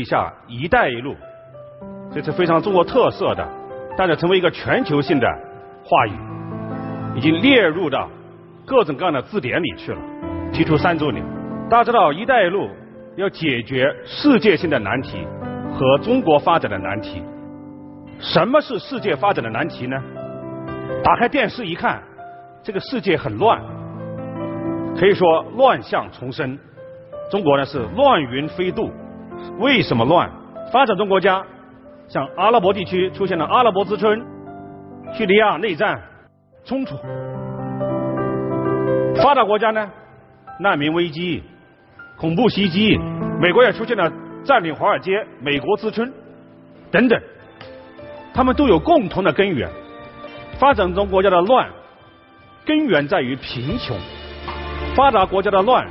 一下“一带一路”，这是非常中国特色的，但是成为一个全球性的话语，已经列入到各种各样的字典里去了。提出三周年，大家知道“一带一路”要解决世界性的难题和中国发展的难题。什么是世界发展的难题呢？打开电视一看，这个世界很乱，可以说乱象丛生。中国呢是乱云飞渡。为什么乱？发展中国家像阿拉伯地区出现了阿拉伯之春，叙利亚内战冲突；发达国家呢，难民危机、恐怖袭击，美国也出现了占领华尔街、美国之春等等。他们都有共同的根源。发展中国家的乱，根源在于贫穷；发达国家的乱，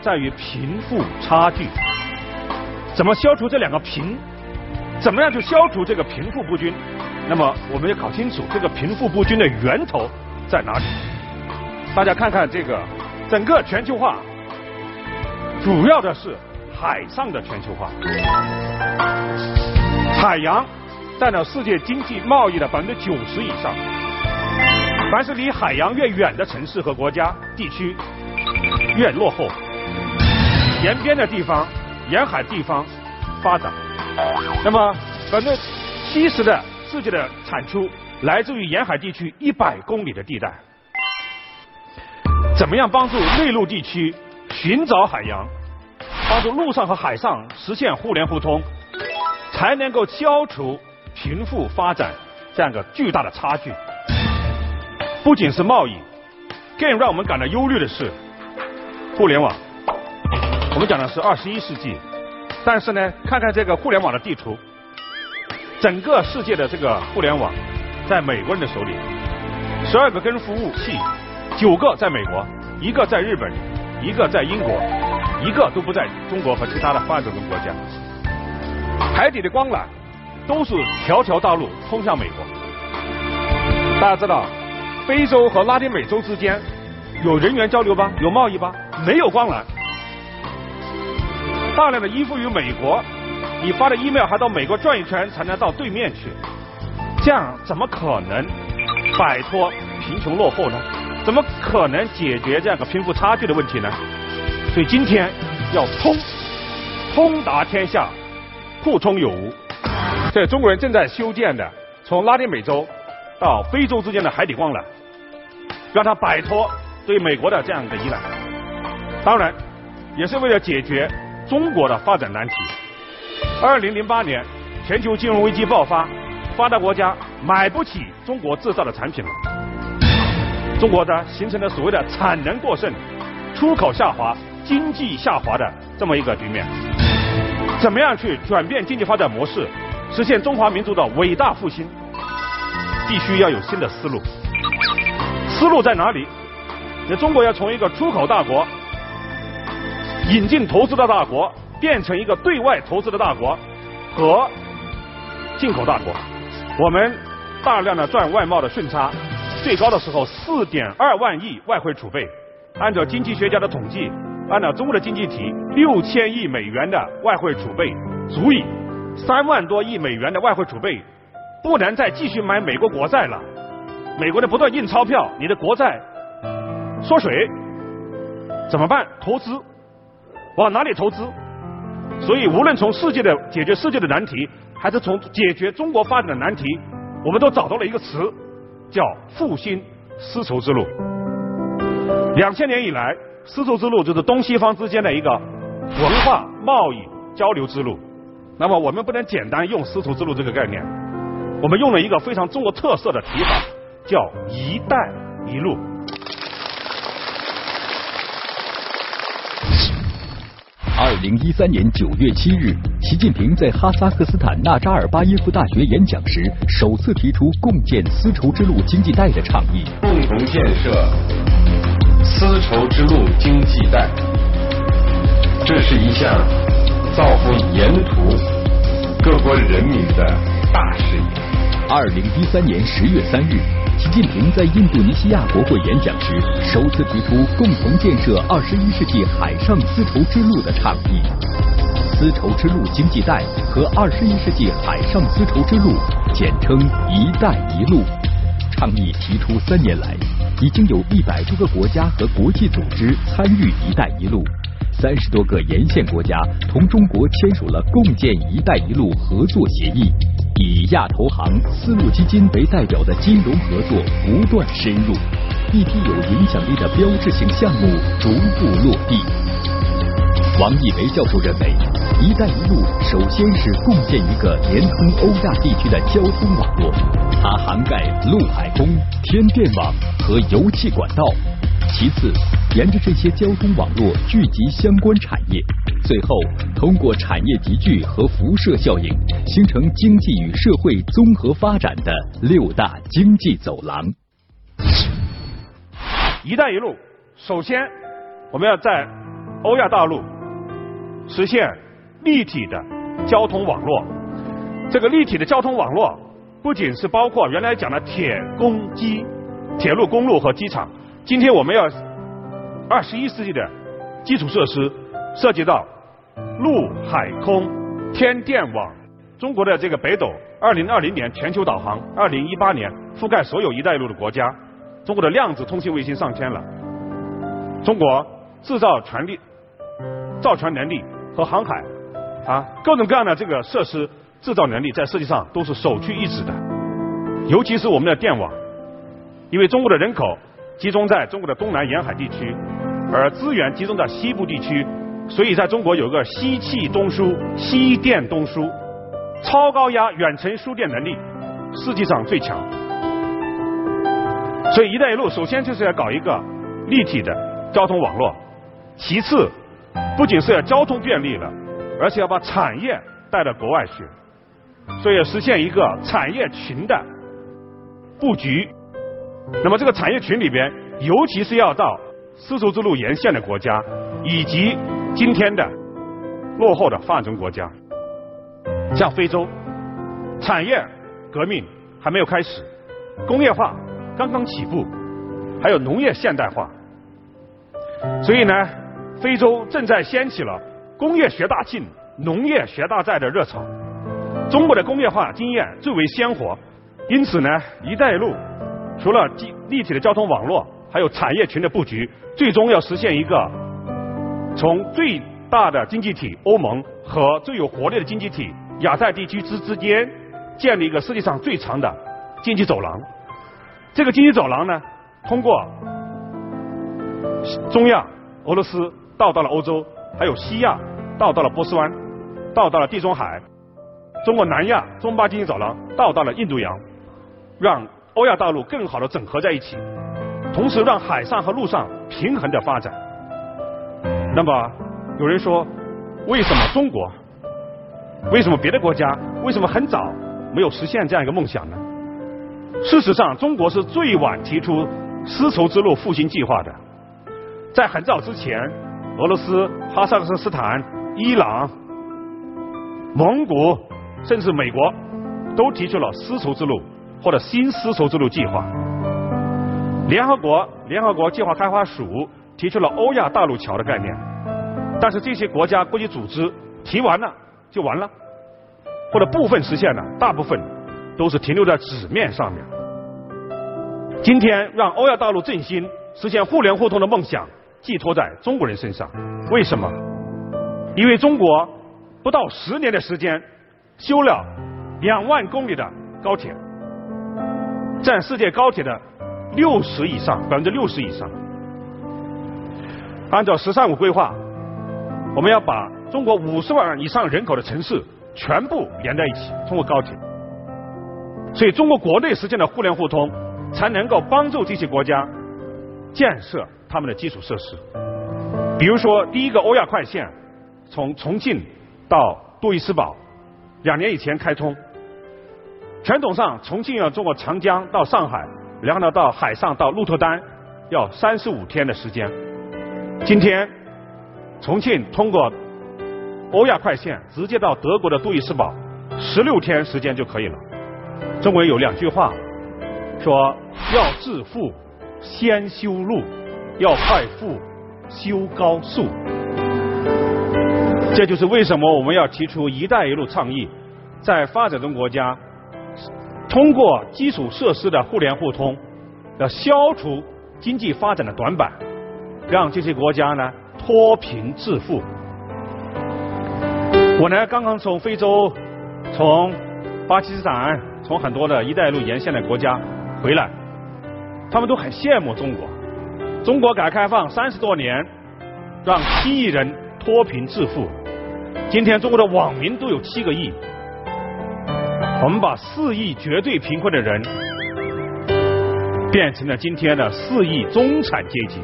在于贫富差距。怎么消除这两个贫？怎么样去消除这个贫富不均？那么我们要搞清楚这个贫富不均的源头在哪里。大家看看这个整个全球化，主要的是海上的全球化，海洋占了世界经济贸易的百分之九十以上。凡是离海洋越远的城市和国家地区，越落后。沿边的地方。沿海地方发展，那么百分之七十的世界的产出来自于沿海地区一百公里的地带。怎么样帮助内陆地区寻找海洋，帮助陆上和海上实现互联互通，才能够消除贫富发展这样一个巨大的差距？不仅是贸易，更让我们感到忧虑的是互联网。我们讲的是二十一世纪，但是呢，看看这个互联网的地图，整个世界的这个互联网在美国人的手里，十二个根服务器，九个在美国，一个在日本，一个在英国，一个都不在中国和其他的发展中国家。海底的光缆都是条条大路通向美国。大家知道，非洲和拉丁美洲之间有人员交流吧？有贸易吧？没有光缆。大量的依附于美国，你发的 email 还到美国转一圈才能到对面去，这样怎么可能摆脱贫穷落后呢？怎么可能解决这样个贫富差距的问题呢？所以今天要通，通达天下，互通有无。这中国人正在修建的从拉丁美洲到非洲之间的海底光缆，让它摆脱对美国的这样的依赖。当然，也是为了解决。中国的发展难题。二零零八年，全球金融危机爆发，发达国家买不起中国制造的产品了，中国呢形成了所谓的产能过剩、出口下滑、经济下滑的这么一个局面。怎么样去转变经济发展模式，实现中华民族的伟大复兴？必须要有新的思路。思路在哪里？那中国要从一个出口大国。引进投资的大国变成一个对外投资的大国和进口大国，我们大量的赚外贸的顺差，最高的时候四点二万亿外汇储备，按照经济学家的统计，按照中国的经济体六千亿美元的外汇储备，足以三万多亿美元的外汇储备，不能再继续买美国国债了，美国的不断印钞票，你的国债。缩水，怎么办？投资。往哪里投资？所以，无论从世界的解决世界的难题，还是从解决中国发展的难题，我们都找到了一个词，叫复兴丝绸之路。两千年以来，丝绸之路就是东西方之间的一个文化贸易交流之路。那么，我们不能简单用丝绸之路这个概念，我们用了一个非常中国特色的提法，叫“一带一路”。二零一三年九月七日，习近平在哈萨克斯坦纳扎尔巴耶夫大学演讲时，首次提出共建丝绸之路经济带的倡议。共同建设丝绸之路经济带，这是一项造福沿途各国人民的大事业。二零一三年十月三日。习近平在印度尼西亚国会演讲时，首次提出共同建设二十一世纪海上丝绸之路的倡议。丝绸之路经济带和二十一世纪海上丝绸之路，简称“一带一路”。倡议提出三年来，已经有一百多个国家和国际组织参与“一带一路”，三十多个沿线国家同中国签署了共建“一带一路”合作协议。以亚投行、丝路基金为代表的金融合作不断深入，一批有影响力的标志性项目逐步落地。王毅维教授认为，“一带一路”首先是共建一个连通欧亚地区的交通网络，它涵盖陆海空、天电网和油气管道。其次，沿着这些交通网络聚集相关产业，最后通过产业集聚和辐射效应，形成经济与社会综合发展的六大经济走廊。一带一路，首先我们要在欧亚大陆实现立体的交通网络。这个立体的交通网络，不仅是包括原来讲的铁、公、机、铁路、公路和机场。今天我们要二十一世纪的基础设施，涉及到陆海空天电网。中国的这个北斗，二零二零年全球导航，二零一八年覆盖所有“一带一路”的国家。中国的量子通信卫星上天了。中国制造权力、造船能力和航海啊，各种各样的这个设施制造能力，在世界上都是首屈一指的。尤其是我们的电网，因为中国的人口。集中在中国的东南沿海地区，而资源集中在西部地区，所以在中国有个西气东输、西电东输，超高压远程输电能力世界上最强。所以“一带一路”首先就是要搞一个立体的交通网络，其次不仅是要交通便利了，而且要把产业带到国外去，所以要实现一个产业群的布局。那么这个产业群里边，尤其是要到丝绸之路沿线的国家，以及今天的落后的发展中国家，像非洲，产业革命还没有开始，工业化刚刚起步，还有农业现代化，所以呢，非洲正在掀起了工业学大进、农业学大寨的热潮。中国的工业化经验最为鲜活，因此呢，一带一路。除了立体的交通网络，还有产业群的布局，最终要实现一个从最大的经济体欧盟和最有活力的经济体亚太地区之之间建立一个世界上最长的经济走廊。这个经济走廊呢，通过中亚、俄罗斯到达了欧洲，还有西亚到达了波斯湾，到达了地中海，中国南亚中巴经济走廊到达了印度洋，让。欧亚大陆更好的整合在一起，同时让海上和陆上平衡的发展。那么有人说，为什么中国？为什么别的国家？为什么很早没有实现这样一个梦想呢？事实上，中国是最晚提出丝绸之路复兴计划的。在很早之前，俄罗斯、哈萨克斯坦、伊朗、蒙古，甚至美国，都提出了丝绸之路。或者新丝绸之路计划，联合国联合国计划开发署提出了欧亚大陆桥的概念，但是这些国家国际组织提完了就完了，或者部分实现了，大部分都是停留在纸面上面。今天让欧亚大陆振兴、实现互联互通的梦想寄托在中国人身上，为什么？因为中国不到十年的时间修了两万公里的高铁。占世界高铁的六十以上，百分之六十以上。按照“十三五”规划，我们要把中国五十万以上人口的城市全部连在一起，通过高铁。所以，中国国内实现了互联互通，才能够帮助这些国家建设他们的基础设施。比如说，第一个欧亚快线从重庆到杜伊斯堡，两年以前开通。传统上，重庆要通过长江到上海，然后呢到海上到鹿特丹，要三十五天的时间。今天，重庆通过欧亚快线直接到德国的杜伊斯堡，十六天时间就可以了。中国有两句话，说要致富先修路，要快富修高速。这就是为什么我们要提出“一带一路”倡议，在发展中国家通过基础设施的互联互通，要消除经济发展的短板，让这些国家呢脱贫致富。我呢刚刚从非洲、从巴基斯坦、从很多的一带一路沿线的国家回来，他们都很羡慕中国。中国改革开放三十多年，让七亿人脱贫致富。今天中国的网民都有七个亿，我们把四亿绝对贫困的人变成了今天的四亿中产阶级。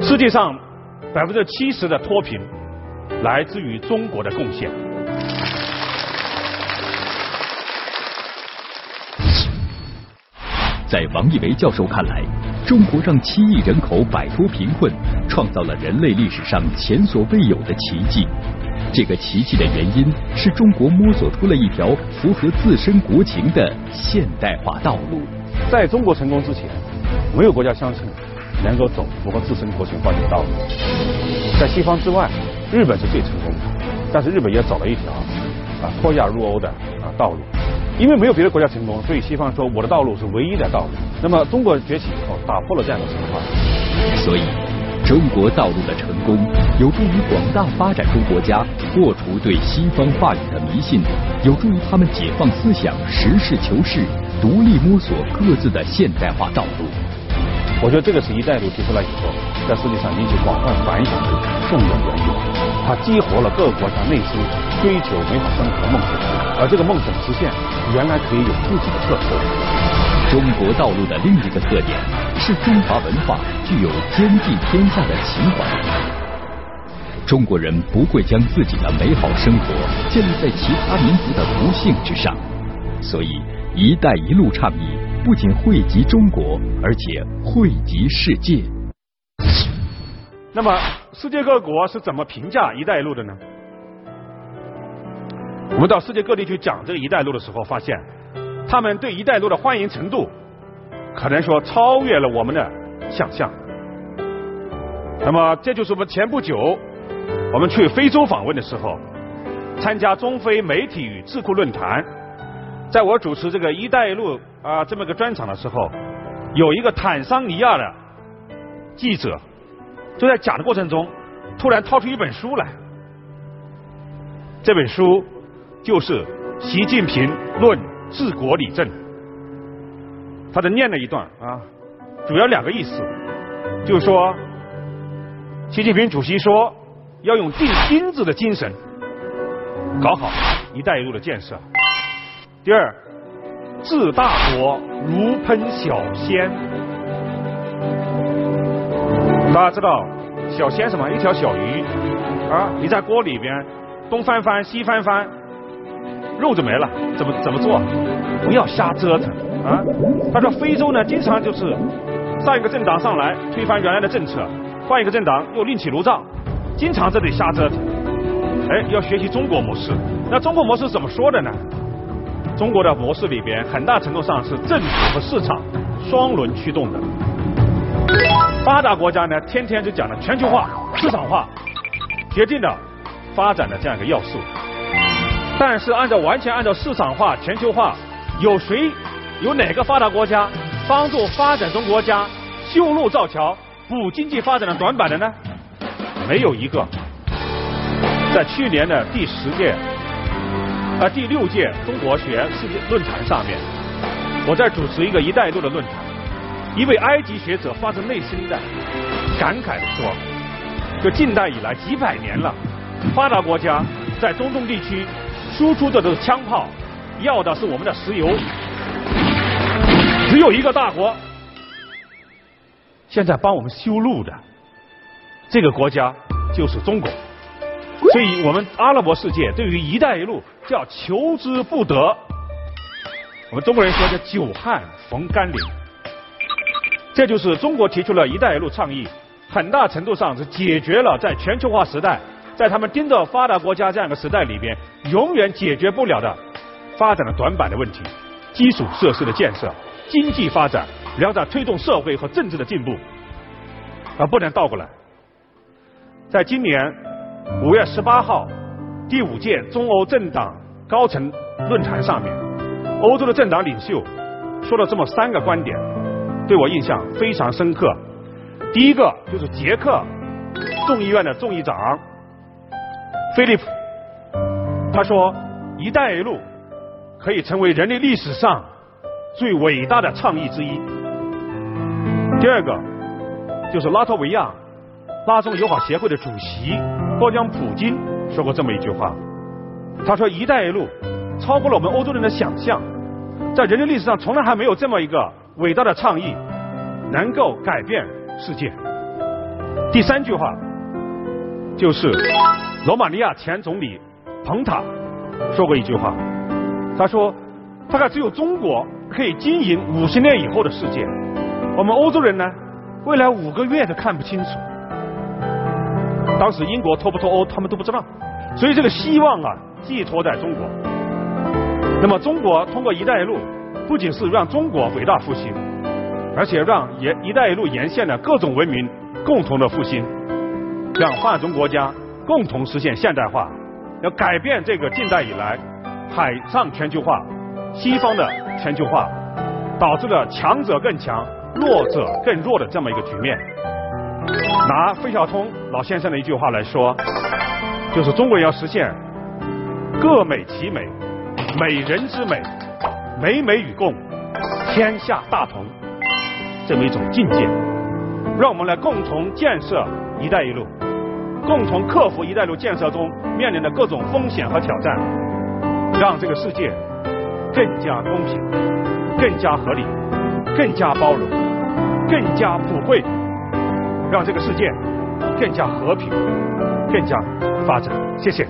世界上百分之七十的脱贫来自于中国的贡献。在王毅维教授看来，中国让七亿人口摆脱贫困，创造了人类历史上前所未有的奇迹。这个奇迹的原因是中国摸索出了一条符合自身国情的现代化道路。在中国成功之前，没有国家相信能够走符合自身国情发展的道路。在西方之外，日本是最成功的，但是日本也走了一条啊脱亚入欧的啊道路。因为没有别的国家成功，所以西方说我的道路是唯一的道路。那么中国崛起以后，打破了这样的神话。所以，中国道路的成功有助于广大发展中国家破除对西方话语的迷信，有助于他们解放思想、实事求是、独立摸索各自的现代化道路。我觉得这个是一带一路提出来以后，在世界上引起广泛反响的重要原因。它激活了各国家内心追求美好生活的梦想，而这个梦想实现。原来可以有自己的特色。中国道路的另一个特点是中华文化具有兼济天下的情怀。中国人不会将自己的美好生活建立在其他民族的不幸之上，所以“一带一路”倡议不仅惠及中国，而且惠及世界。那么，世界各国是怎么评价“一带一路”的呢？我们到世界各地去讲这个“一带一路”的时候，发现他们对“一带一路”的欢迎程度，可能说超越了我们的想象。那么，这就是我们前不久我们去非洲访问的时候，参加中非媒体与智库论坛，在我主持这个“一带一路”啊这么个专场的时候，有一个坦桑尼亚的记者就在讲的过程中，突然掏出一本书来，这本书。就是习近平论治国理政，他就念了一段啊，主要两个意思，就是说，习近平主席说要用钉钉子的精神搞好“一带一路”的建设。第二，治大国如烹小鲜。大家知道小鲜什么？一条小鱼啊，你在锅里边东翻翻西翻翻。肉就没了，怎么怎么做？不要瞎折腾啊！他说非洲呢，经常就是上一个政党上来推翻原来的政策，换一个政党又另起炉灶，经常这里瞎折腾。哎，要学习中国模式。那中国模式怎么说的呢？中国的模式里边，很大程度上是政府和市场双轮驱动的。发达国家呢，天天就讲的全球化、市场化，决定了发展的这样一个要素。但是按照完全按照市场化、全球化，有谁有哪个发达国家帮助发展中国家修路造桥、补经济发展的短板的呢？没有一个。在去年的第十届啊第六届中国学世界论坛上面，我在主持一个“一带一路”的论坛，一位埃及学者发自内心的感慨地说：“就近代以来几百年了，发达国家在中东地区。”输出的都是枪炮，要的是我们的石油。只有一个大国现在帮我们修路的，这个国家就是中国。所以我们阿拉伯世界对于“一带一路”叫求之不得。我们中国人说叫“久旱逢甘霖”，这就是中国提出了一带一路倡议，很大程度上是解决了在全球化时代。在他们盯着发达国家这样一个时代里边，永远解决不了的发展的短板的问题，基础设施的建设、经济发展，然后再推动社会和政治的进步，而不能倒过来。在今年五月十八号第五届中欧政党高层论坛上面，欧洲的政党领袖说了这么三个观点，对我印象非常深刻。第一个就是捷克众议院的众议长菲利普，他说“一带一路”可以成为人类历史上最伟大的倡议之一。第二个就是拉脱维亚拉中友好协会的主席波江普京说过这么一句话，他说“一带一路”超过了我们欧洲人的想象，在人类历史上从来还没有这么一个伟大的倡议能够改变世界。第三句话就是罗马尼亚前总理彭塔说过一句话，他说：“大概只有中国可以经营五十年以后的世界，我们欧洲人呢，未来五个月都看不清楚。”当时英国脱不脱欧，他们都不知道，所以这个希望啊，寄托在中国。那么，中国通过“一带一路”，不仅是让中国伟大复兴，而且让沿“一带一路”沿线的各种文明共同的复兴，让发展中国家共同实现现代化，要改变这个近代以来海上全球化、西方的全球化，导致了强者更强、弱者更弱的这么一个局面。拿费孝通老先生的一句话来说，就是中国要实现各美其美、美人之美、美美与共、天下大同这么一种境界。让我们来共同建设“一带一路”，共同克服“一带一路”建设中面临的各种风险和挑战，让这个世界更加公平、更加合理、更加包容、更加普惠。让这个世界更加和平、更加发展。谢谢。